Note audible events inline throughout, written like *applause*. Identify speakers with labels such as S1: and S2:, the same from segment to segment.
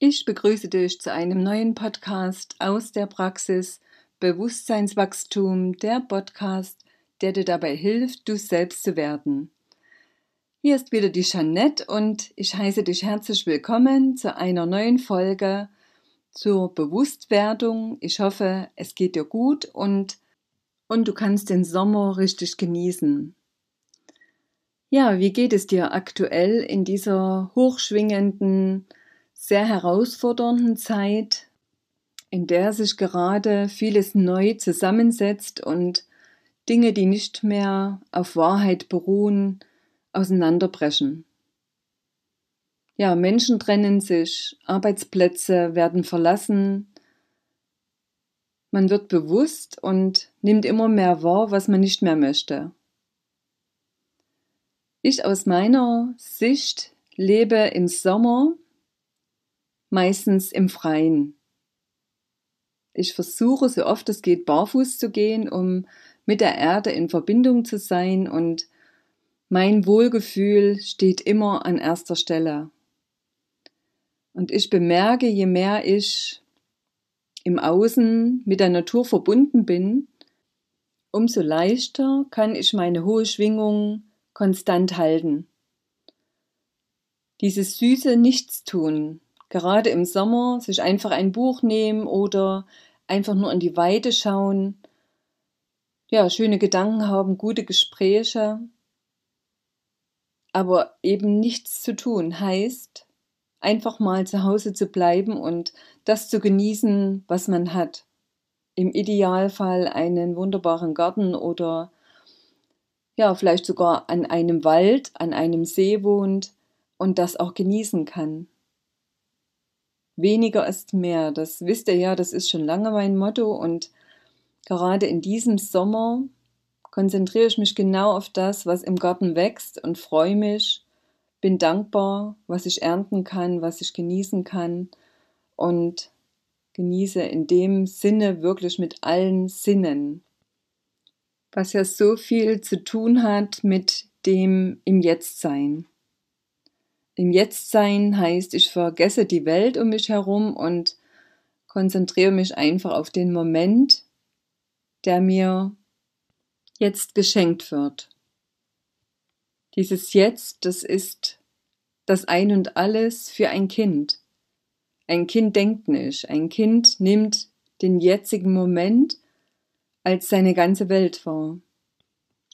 S1: Ich begrüße dich zu einem neuen Podcast aus der Praxis Bewusstseinswachstum, der Podcast, der dir dabei hilft, du selbst zu werden. Hier ist wieder die Jeanette und ich heiße dich herzlich willkommen zu einer neuen Folge zur Bewusstwerdung. Ich hoffe, es geht dir gut und, und du kannst den Sommer richtig genießen. Ja, wie geht es dir aktuell in dieser hochschwingenden, sehr herausfordernden Zeit, in der sich gerade vieles neu zusammensetzt und Dinge, die nicht mehr auf Wahrheit beruhen, auseinanderbrechen. Ja, Menschen trennen sich, Arbeitsplätze werden verlassen, man wird bewusst und nimmt immer mehr wahr, was man nicht mehr möchte. Ich aus meiner Sicht lebe im Sommer meistens im Freien. Ich versuche so oft es geht barfuß zu gehen, um mit der Erde in Verbindung zu sein und mein Wohlgefühl steht immer an erster Stelle. Und ich bemerke, je mehr ich im Außen mit der Natur verbunden bin, umso leichter kann ich meine hohe Schwingung konstant halten. Dieses süße Nichtstun, gerade im Sommer sich einfach ein Buch nehmen oder einfach nur in die Weite schauen, ja, schöne Gedanken haben, gute Gespräche, aber eben nichts zu tun heißt, einfach mal zu Hause zu bleiben und das zu genießen, was man hat. Im Idealfall einen wunderbaren Garten oder ja, vielleicht sogar an einem Wald, an einem See wohnt und das auch genießen kann. Weniger ist mehr. Das wisst ihr ja, das ist schon lange mein Motto und gerade in diesem Sommer konzentriere ich mich genau auf das, was im Garten wächst und freue mich, bin dankbar, was ich ernten kann, was ich genießen kann und genieße in dem Sinne wirklich mit allen Sinnen, was ja so viel zu tun hat mit dem im Jetztsein. Im Jetztsein heißt, ich vergesse die Welt um mich herum und konzentriere mich einfach auf den Moment, der mir jetzt geschenkt wird. Dieses Jetzt, das ist das Ein und alles für ein Kind. Ein Kind denkt nicht, ein Kind nimmt den jetzigen Moment als seine ganze Welt wahr.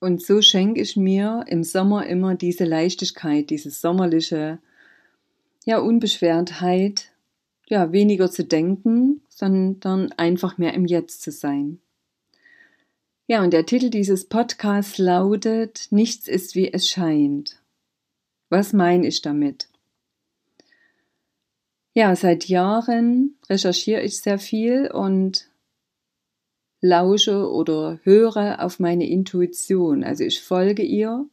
S1: Und so schenke ich mir im Sommer immer diese Leichtigkeit, diese sommerliche, ja, Unbeschwertheit, ja, weniger zu denken, sondern einfach mehr im Jetzt zu sein. Ja, und der Titel dieses Podcasts lautet Nichts ist wie es scheint. Was meine ich damit? Ja, seit Jahren recherchiere ich sehr viel und lausche oder höre auf meine Intuition. Also ich folge ihr,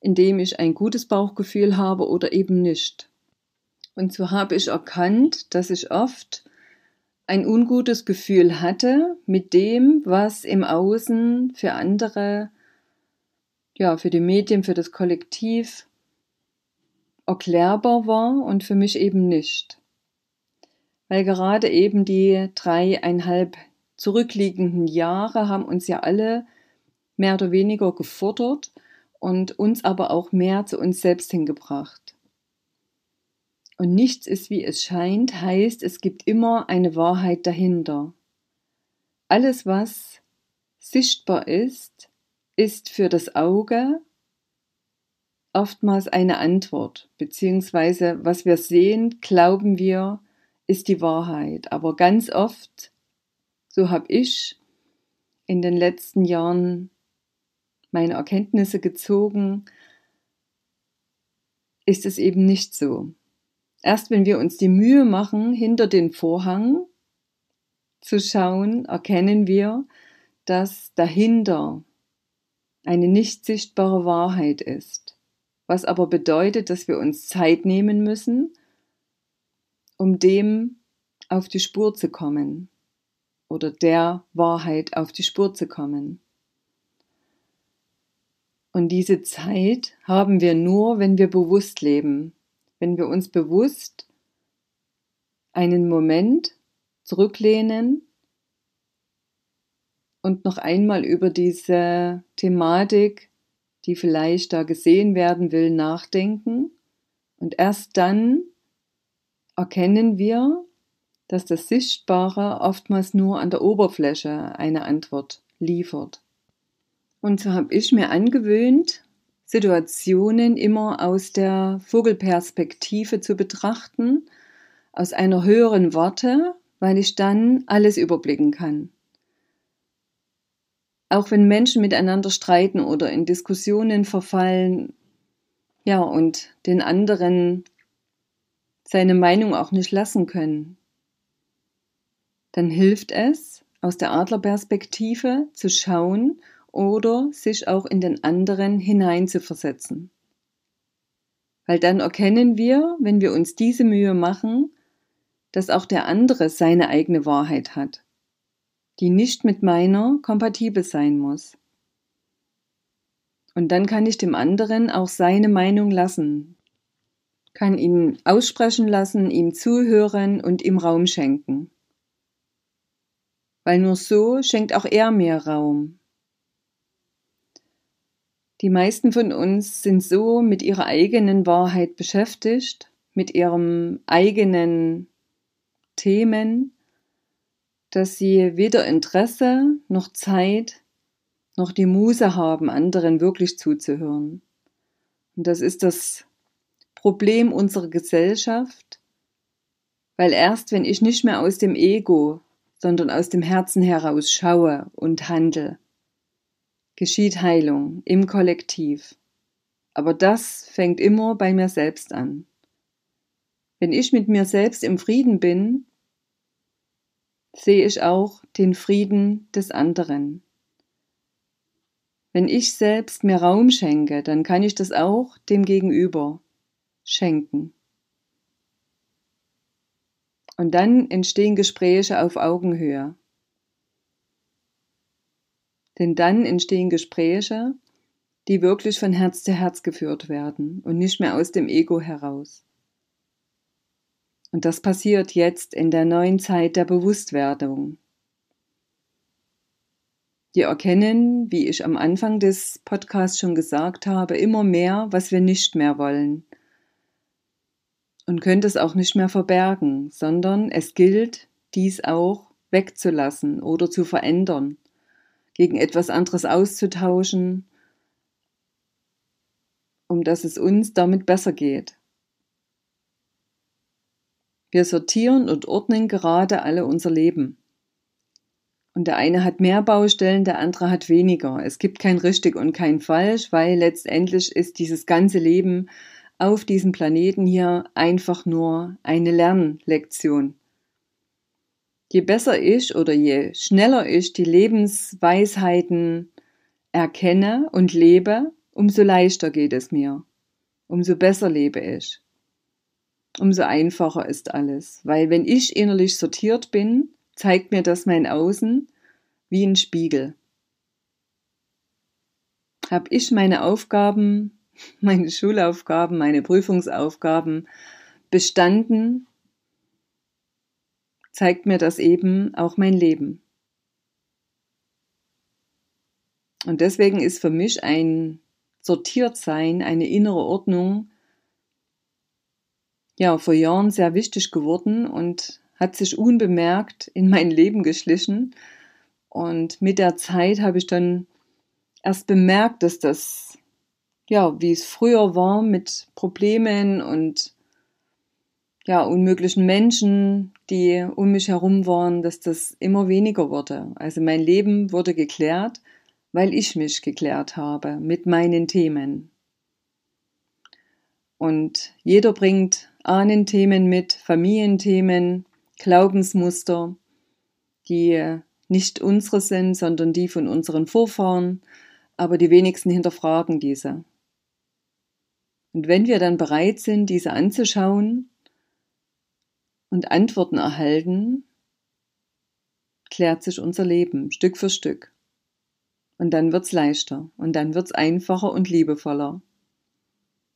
S1: indem ich ein gutes Bauchgefühl habe oder eben nicht. Und so habe ich erkannt, dass ich oft ein ungutes Gefühl hatte mit dem, was im Außen für andere, ja, für die Medien, für das Kollektiv erklärbar war und für mich eben nicht. Weil gerade eben die dreieinhalb zurückliegenden Jahre haben uns ja alle mehr oder weniger gefordert und uns aber auch mehr zu uns selbst hingebracht. Und nichts ist wie es scheint, heißt, es gibt immer eine Wahrheit dahinter. Alles, was sichtbar ist, ist für das Auge oftmals eine Antwort, beziehungsweise was wir sehen, glauben wir, ist die Wahrheit. Aber ganz oft so habe ich in den letzten Jahren meine Erkenntnisse gezogen, ist es eben nicht so. Erst wenn wir uns die Mühe machen, hinter den Vorhang zu schauen, erkennen wir, dass dahinter eine nicht sichtbare Wahrheit ist, was aber bedeutet, dass wir uns Zeit nehmen müssen, um dem auf die Spur zu kommen oder der Wahrheit auf die Spur zu kommen. Und diese Zeit haben wir nur, wenn wir bewusst leben, wenn wir uns bewusst einen Moment zurücklehnen und noch einmal über diese Thematik, die vielleicht da gesehen werden will, nachdenken. Und erst dann erkennen wir, dass das Sichtbare oftmals nur an der Oberfläche eine Antwort liefert. Und so habe ich mir angewöhnt, Situationen immer aus der Vogelperspektive zu betrachten, aus einer höheren Warte, weil ich dann alles überblicken kann. Auch wenn Menschen miteinander streiten oder in Diskussionen verfallen, ja, und den anderen seine Meinung auch nicht lassen können, dann hilft es, aus der Adlerperspektive zu schauen oder sich auch in den anderen hineinzuversetzen. Weil dann erkennen wir, wenn wir uns diese Mühe machen, dass auch der andere seine eigene Wahrheit hat, die nicht mit meiner kompatibel sein muss. Und dann kann ich dem anderen auch seine Meinung lassen, kann ihn aussprechen lassen, ihm zuhören und ihm Raum schenken. Weil nur so schenkt auch er mir Raum. Die meisten von uns sind so mit ihrer eigenen Wahrheit beschäftigt, mit ihrem eigenen Themen, dass sie weder Interesse noch Zeit noch die Muse haben, anderen wirklich zuzuhören. Und das ist das Problem unserer Gesellschaft, weil erst wenn ich nicht mehr aus dem Ego, sondern aus dem Herzen heraus schaue und handle, geschieht Heilung im Kollektiv. Aber das fängt immer bei mir selbst an. Wenn ich mit mir selbst im Frieden bin, sehe ich auch den Frieden des anderen. Wenn ich selbst mir Raum schenke, dann kann ich das auch dem Gegenüber schenken. Und dann entstehen Gespräche auf Augenhöhe. Denn dann entstehen Gespräche, die wirklich von Herz zu Herz geführt werden und nicht mehr aus dem Ego heraus. Und das passiert jetzt in der neuen Zeit der Bewusstwerdung. Wir erkennen, wie ich am Anfang des Podcasts schon gesagt habe, immer mehr, was wir nicht mehr wollen. Und können es auch nicht mehr verbergen, sondern es gilt, dies auch wegzulassen oder zu verändern, gegen etwas anderes auszutauschen, um dass es uns damit besser geht. Wir sortieren und ordnen gerade alle unser Leben. Und der eine hat mehr Baustellen, der andere hat weniger. Es gibt kein richtig und kein falsch, weil letztendlich ist dieses ganze Leben auf diesem Planeten hier einfach nur eine Lernlektion. Je besser ich oder je schneller ich die Lebensweisheiten erkenne und lebe, umso leichter geht es mir, umso besser lebe ich umso einfacher ist alles. Weil wenn ich innerlich sortiert bin, zeigt mir das mein Außen wie ein Spiegel. Hab ich meine Aufgaben, meine Schulaufgaben, meine Prüfungsaufgaben bestanden, zeigt mir das eben auch mein Leben. Und deswegen ist für mich ein Sortiertsein, eine innere Ordnung ja, vor Jahren sehr wichtig geworden und hat sich unbemerkt in mein Leben geschlichen. Und mit der Zeit habe ich dann erst bemerkt, dass das, ja, wie es früher war mit Problemen und ja, unmöglichen Menschen, die um mich herum waren, dass das immer weniger wurde. Also mein Leben wurde geklärt, weil ich mich geklärt habe mit meinen Themen. Und jeder bringt Ahnenthemen mit, Familienthemen, Glaubensmuster, die nicht unsere sind, sondern die von unseren Vorfahren, aber die wenigsten hinterfragen diese. Und wenn wir dann bereit sind, diese anzuschauen und Antworten erhalten, klärt sich unser Leben Stück für Stück. Und dann wird's leichter und dann wird's einfacher und liebevoller.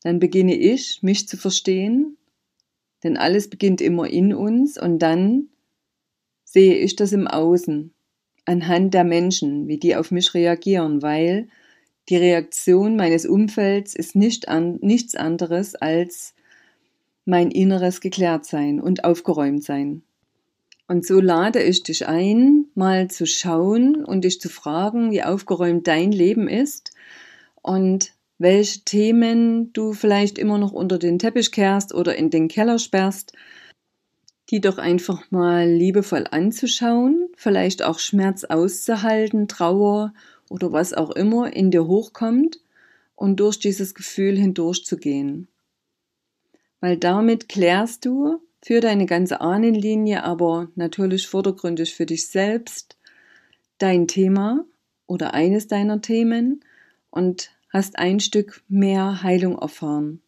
S1: Dann beginne ich, mich zu verstehen, denn alles beginnt immer in uns und dann sehe ich das im Außen, anhand der Menschen, wie die auf mich reagieren, weil die Reaktion meines Umfelds ist nicht an, nichts anderes als mein inneres Geklärt-Sein und aufgeräumt sein. Und so lade ich dich ein, mal zu schauen und dich zu fragen, wie aufgeräumt dein Leben ist und welche Themen du vielleicht immer noch unter den Teppich kehrst oder in den Keller sperrst, die doch einfach mal liebevoll anzuschauen, vielleicht auch Schmerz auszuhalten, Trauer oder was auch immer in dir hochkommt und durch dieses Gefühl hindurchzugehen. Weil damit klärst du für deine ganze Ahnenlinie, aber natürlich vordergründig für dich selbst dein Thema oder eines deiner Themen und hast ein Stück mehr Heilung erfahren.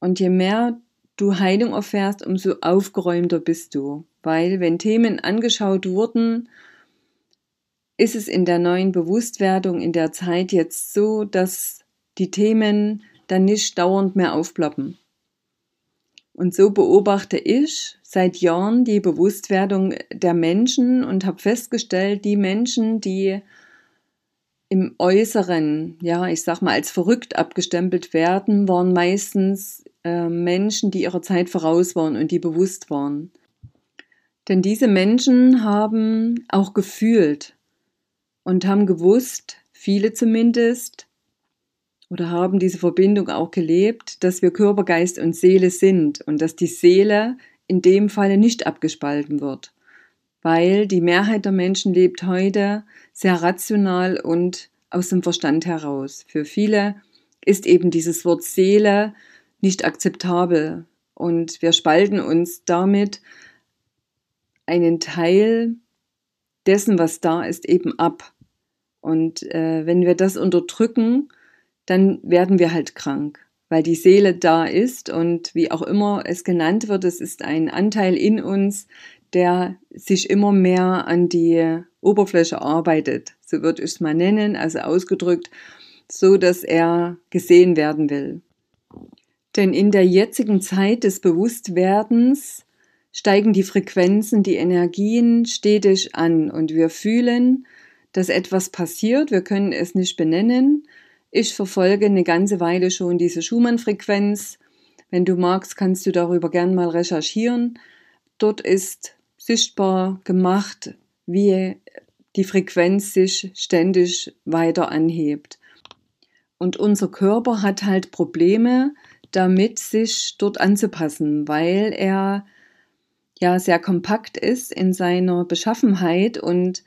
S1: Und je mehr du Heilung erfährst, umso aufgeräumter bist du. Weil wenn Themen angeschaut wurden, ist es in der neuen Bewusstwerdung in der Zeit jetzt so, dass die Themen dann nicht dauernd mehr aufploppen. Und so beobachte ich seit Jahren die Bewusstwerdung der Menschen und habe festgestellt, die Menschen, die im Äußeren, ja, ich sag mal, als verrückt abgestempelt werden, waren meistens äh, Menschen, die ihrer Zeit voraus waren und die bewusst waren. Denn diese Menschen haben auch gefühlt und haben gewusst, viele zumindest, oder haben diese Verbindung auch gelebt, dass wir Körper, Geist und Seele sind und dass die Seele in dem Falle nicht abgespalten wird, weil die Mehrheit der Menschen lebt heute sehr rational und aus dem Verstand heraus. Für viele ist eben dieses Wort Seele nicht akzeptabel und wir spalten uns damit einen Teil dessen, was da ist, eben ab. Und äh, wenn wir das unterdrücken, dann werden wir halt krank, weil die Seele da ist. Und wie auch immer es genannt wird, es ist ein Anteil in uns, der sich immer mehr an die Oberfläche arbeitet, so würde ich es mal nennen, also ausgedrückt, so dass er gesehen werden will. Denn in der jetzigen Zeit des Bewusstwerdens steigen die Frequenzen, die Energien stetig an. Und wir fühlen, dass etwas passiert, wir können es nicht benennen, ich verfolge eine ganze Weile schon diese Schumann-Frequenz. Wenn du magst, kannst du darüber gern mal recherchieren. Dort ist sichtbar gemacht, wie die Frequenz sich ständig weiter anhebt. Und unser Körper hat halt Probleme, damit sich dort anzupassen, weil er ja sehr kompakt ist in seiner Beschaffenheit und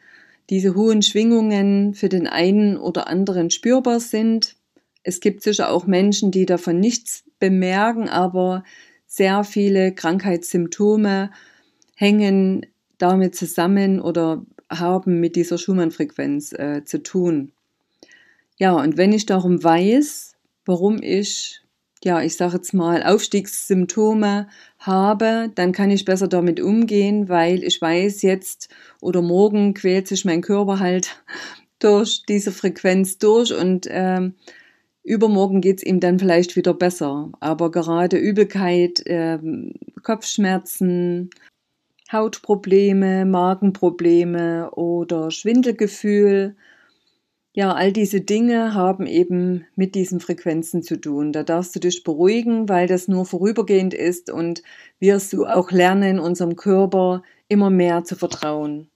S1: diese hohen Schwingungen für den einen oder anderen spürbar sind. Es gibt sicher auch Menschen, die davon nichts bemerken, aber sehr viele Krankheitssymptome hängen damit zusammen oder haben mit dieser Schumann-Frequenz äh, zu tun. Ja, und wenn ich darum weiß, warum ich ja, ich sage jetzt mal, Aufstiegssymptome habe, dann kann ich besser damit umgehen, weil ich weiß jetzt oder morgen quält sich mein Körper halt *laughs* durch diese Frequenz durch und äh, übermorgen geht's ihm dann vielleicht wieder besser. Aber gerade Übelkeit, äh, Kopfschmerzen, Hautprobleme, Magenprobleme oder Schwindelgefühl, ja, all diese Dinge haben eben mit diesen Frequenzen zu tun. Da darfst du dich beruhigen, weil das nur vorübergehend ist und wirst du auch lernen, unserem Körper immer mehr zu vertrauen.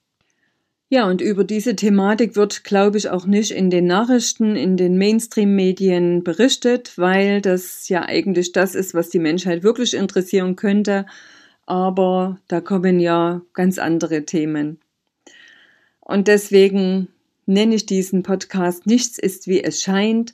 S1: Ja, und über diese Thematik wird, glaube ich, auch nicht in den Nachrichten, in den Mainstream-Medien berichtet, weil das ja eigentlich das ist, was die Menschheit wirklich interessieren könnte. Aber da kommen ja ganz andere Themen. Und deswegen nenne ich diesen Podcast Nichts ist wie es scheint.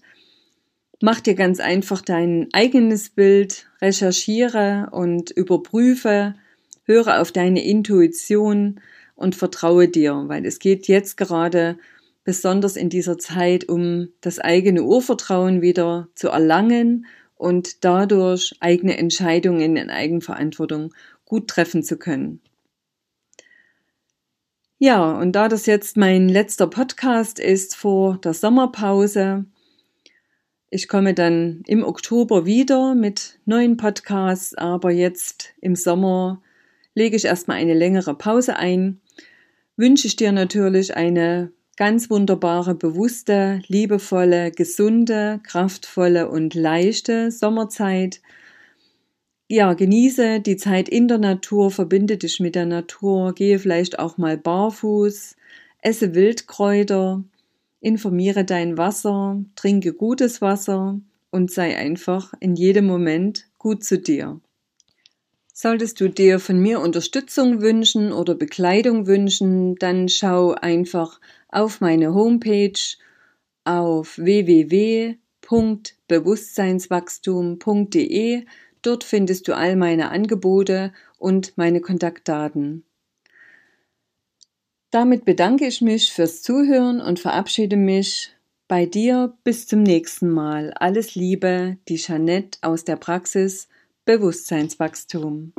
S1: Mach dir ganz einfach dein eigenes Bild, recherchiere und überprüfe, höre auf deine Intuition und vertraue dir, weil es geht jetzt gerade besonders in dieser Zeit um das eigene Urvertrauen wieder zu erlangen und dadurch eigene Entscheidungen in Eigenverantwortung gut treffen zu können. Ja, und da das jetzt mein letzter Podcast ist vor der Sommerpause, ich komme dann im Oktober wieder mit neuen Podcasts, aber jetzt im Sommer lege ich erstmal eine längere Pause ein. Wünsche ich dir natürlich eine ganz wunderbare, bewusste, liebevolle, gesunde, kraftvolle und leichte Sommerzeit. Ja, genieße die Zeit in der Natur, verbinde dich mit der Natur, gehe vielleicht auch mal barfuß, esse Wildkräuter, informiere dein Wasser, trinke gutes Wasser und sei einfach in jedem Moment gut zu dir. Solltest du dir von mir Unterstützung wünschen oder Bekleidung wünschen, dann schau einfach auf meine Homepage auf www.bewusstseinswachstum.de. Dort findest du all meine Angebote und meine Kontaktdaten. Damit bedanke ich mich fürs Zuhören und verabschiede mich bei dir bis zum nächsten Mal. Alles Liebe, die Jeanette aus der Praxis Bewusstseinswachstum.